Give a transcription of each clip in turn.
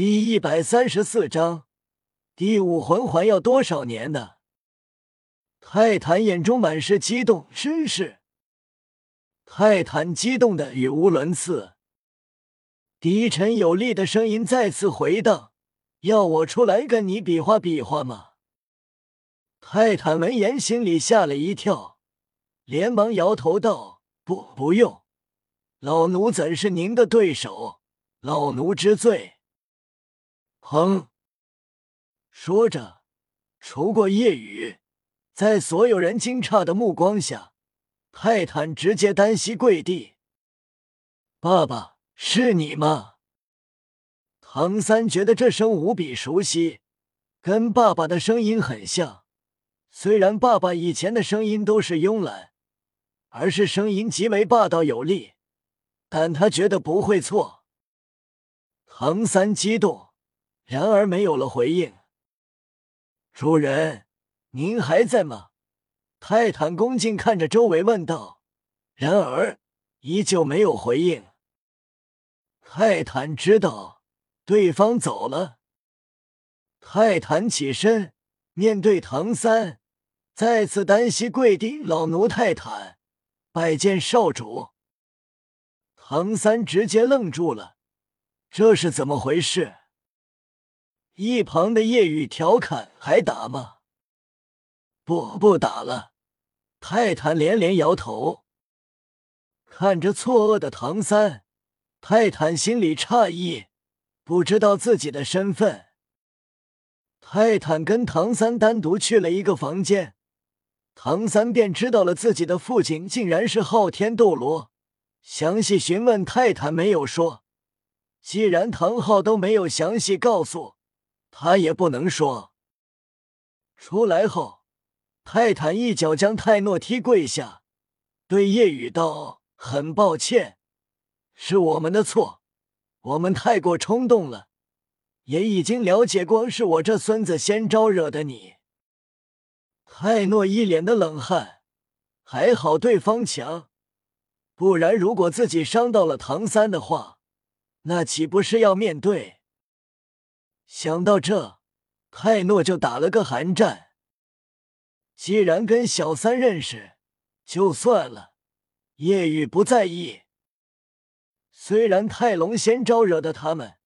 第一百三十四章，第五魂环要多少年呢？泰坦眼中满是激动，真是！泰坦激动的语无伦次，低沉有力的声音再次回荡：“要我出来跟你比划比划吗？”泰坦闻言心里吓了一跳，连忙摇头道：“不，不用，老奴怎是您的对手？老奴知罪。”哼！说着，除过夜雨，在所有人惊诧的目光下，泰坦直接单膝跪地：“爸爸，是你吗？”唐三觉得这声无比熟悉，跟爸爸的声音很像。虽然爸爸以前的声音都是慵懒，而是声音极为霸道有力，但他觉得不会错。唐三激动。然而没有了回应。主人，您还在吗？泰坦恭敬看着周围问道。然而依旧没有回应。泰坦知道对方走了。泰坦起身，面对唐三，再次单膝跪地：“老奴泰坦，拜见少主。”唐三直接愣住了，这是怎么回事？一旁的夜雨调侃：“还打吗？”“不，不打了。”泰坦连连摇头。看着错愕的唐三，泰坦心里诧异，不知道自己的身份。泰坦跟唐三单独去了一个房间，唐三便知道了自己的父亲竟然是昊天斗罗。详细询问泰坦没有说，既然唐昊都没有详细告诉。他也不能说。出来后，泰坦一脚将泰诺踢跪下，对夜雨道：“很抱歉，是我们的错，我们太过冲动了，也已经了解过，是我这孙子先招惹的你。”泰诺一脸的冷汗，还好对方强，不然如果自己伤到了唐三的话，那岂不是要面对？想到这，泰诺就打了个寒战。既然跟小三认识，就算了。叶雨不在意。虽然泰隆先招惹的他们，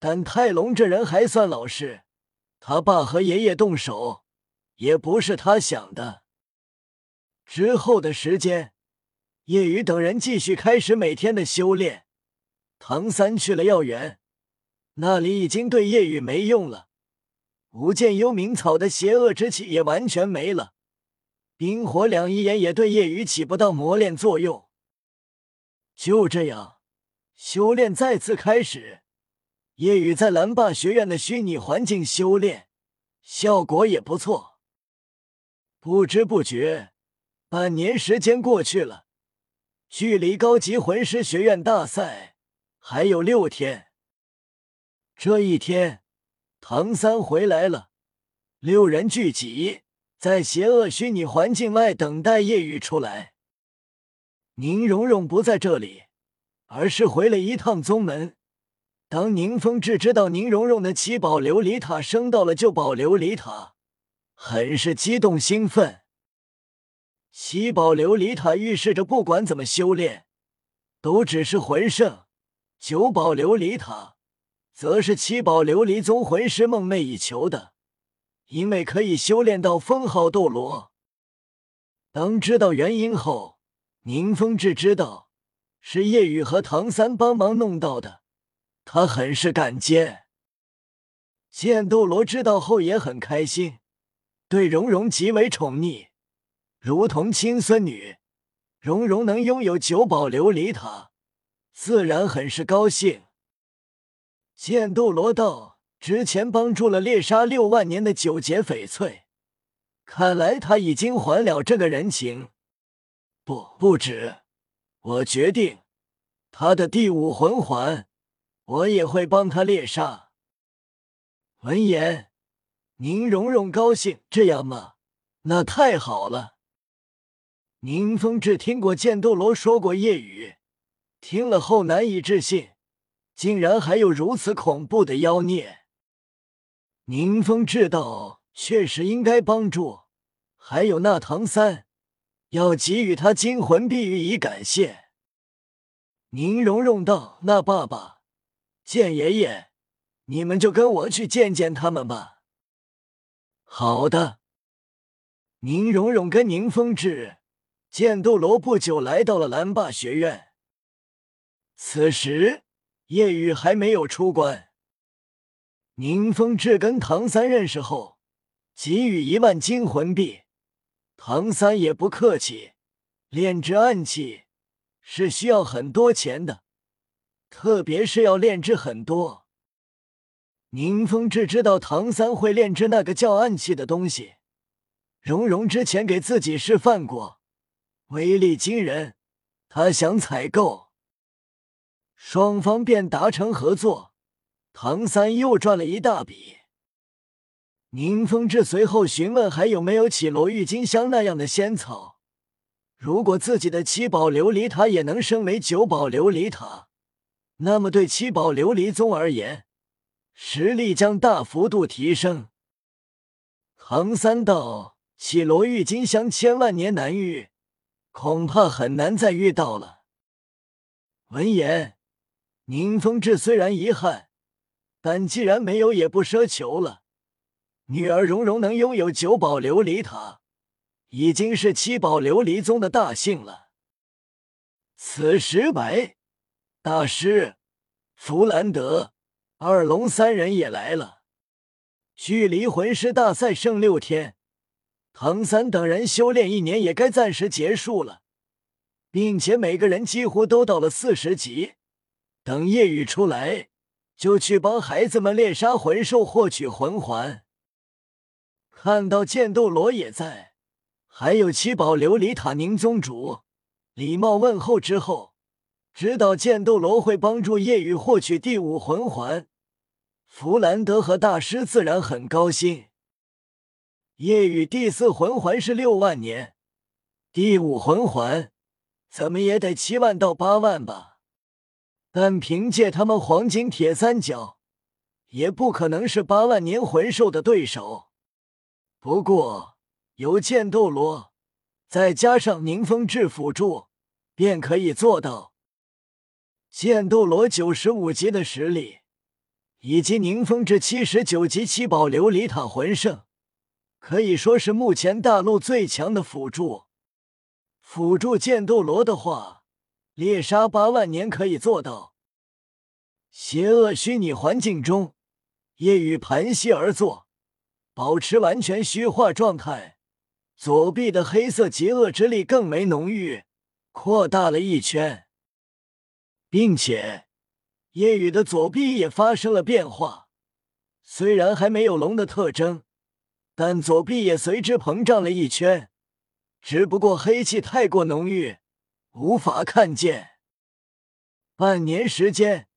但泰隆这人还算老实。他爸和爷爷动手，也不是他想的。之后的时间，叶雨等人继续开始每天的修炼。唐三去了药园。那里已经对夜雨没用了，无间幽冥草的邪恶之气也完全没了，冰火两仪眼也对夜雨起不到磨练作用。就这样，修炼再次开始。夜雨在蓝霸学院的虚拟环境修炼，效果也不错。不知不觉，半年时间过去了，距离高级魂师学院大赛还有六天。这一天，唐三回来了，六人聚集在邪恶虚拟环境外等待夜雨出来。宁荣荣不在这里，而是回了一趟宗门。当宁风致知道宁荣荣的七宝琉璃塔升到了九宝琉璃塔，很是激动兴奋。七宝琉璃塔预示着不管怎么修炼，都只是魂圣；九宝琉璃塔。则是七宝琉璃宗魂师梦寐以求的，因为可以修炼到封号斗罗。当知道原因后，宁风致知道是叶雨和唐三帮忙弄到的，他很是感激。剑斗罗知道后也很开心，对蓉蓉极为宠溺，如同亲孙女。蓉蓉能拥有九宝琉璃塔，自然很是高兴。剑斗罗道之前帮助了猎杀六万年的九劫翡翠，看来他已经还了这个人情。不，不止，我决定，他的第五魂环，我也会帮他猎杀。闻言，宁荣荣高兴，这样吗？那太好了。宁风致听过剑斗罗说过夜雨，听了后难以置信。竟然还有如此恐怖的妖孽。宁风致道：“确实应该帮助。还有那唐三，要给予他金魂币予以感谢。”宁荣荣道：“那爸爸、剑爷爷，你们就跟我去见见他们吧。”好的。宁荣荣跟宁风致、剑斗罗不久来到了蓝霸学院。此时叶雨还没有出关。宁风致跟唐三认识后，给予一万金魂币。唐三也不客气，炼制暗器。是需要很多钱的，特别是要炼制很多。宁风致知道唐三会炼制那个叫暗器的东西，蓉蓉之前给自己示范过，威力惊人。他想采购，双方便达成合作。唐三又赚了一大笔。宁风致随后询问还有没有绮罗郁金香那样的仙草。如果自己的七宝琉璃塔也能升为九宝琉璃塔，那么对七宝琉璃宗而言，实力将大幅度提升。唐三道：“绮罗郁金香千万年难遇，恐怕很难再遇到了。”闻言，宁风致虽然遗憾，但既然没有，也不奢求了。女儿蓉蓉能拥有九宝琉璃塔。已经是七宝琉璃宗的大幸了。此时，白大师、弗兰德、二龙三人也来了。距离魂师大赛剩六天，唐三等人修炼一年也该暂时结束了，并且每个人几乎都到了四十级。等夜雨出来，就去帮孩子们猎杀魂兽，获取魂环。看到剑斗罗也在。还有七宝琉璃塔，宁宗主礼貌问候之后，知道剑斗罗会帮助夜雨获取第五魂环，弗兰德和大师自然很高兴。夜雨第四魂环是六万年，第五魂环怎么也得七万到八万吧？但凭借他们黄金铁三角，也不可能是八万年魂兽的对手。不过。有剑斗罗，再加上宁风致辅助，便可以做到。剑斗罗九十五级的实力，以及宁风致七十九级七宝琉璃塔魂圣，可以说是目前大陆最强的辅助。辅助剑斗罗的话，猎杀八万年可以做到。邪恶虚拟环境中，夜雨盘膝而坐，保持完全虚化状态。左臂的黑色极恶之力更为浓郁，扩大了一圈，并且夜雨的左臂也发生了变化。虽然还没有龙的特征，但左臂也随之膨胀了一圈。只不过黑气太过浓郁，无法看见。半年时间，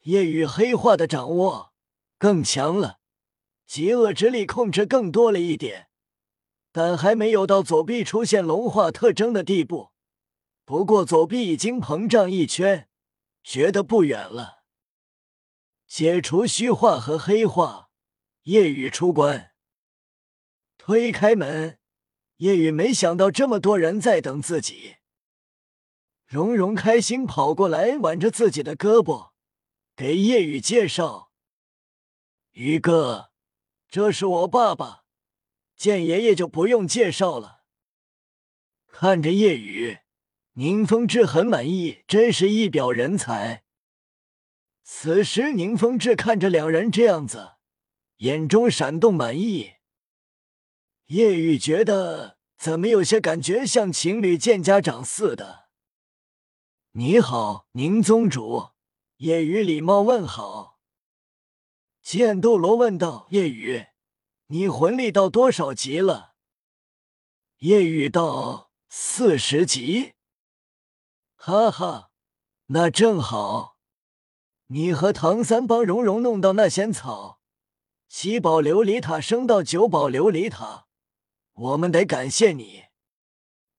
夜雨黑化的掌握更强了，极恶之力控制更多了一点。但还没有到左臂出现龙化特征的地步。不过左臂已经膨胀一圈，觉得不远了。解除虚化和黑化，夜雨出关，推开门，夜雨没想到这么多人在等自己。蓉蓉开心跑过来，挽着自己的胳膊，给夜雨介绍：“宇哥，这是我爸爸。”见爷爷就不用介绍了。看着夜雨，宁风致很满意，真是一表人才。此时，宁风致看着两人这样子，眼中闪动满意。夜雨觉得怎么有些感觉像情侣见家长似的。你好，宁宗主。夜雨礼貌问好。剑斗罗问道：“夜雨。”你魂力到多少级了？夜雨到四十级。哈哈，那正好。你和唐三帮蓉蓉弄到那仙草，七宝琉璃塔升到九宝琉璃塔，我们得感谢你。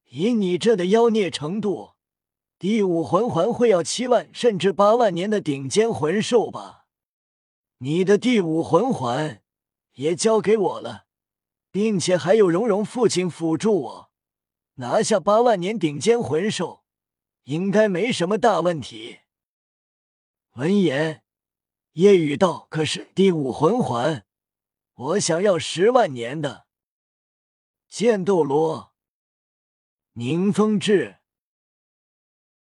以你这的妖孽程度，第五魂环会要七万甚至八万年的顶尖魂兽吧？你的第五魂环也交给我了，并且还有蓉蓉父亲辅助我，拿下八万年顶尖魂兽，应该没什么大问题。闻言，夜雨道：“可是第五魂环，我想要十万年的。”剑斗罗，宁风致。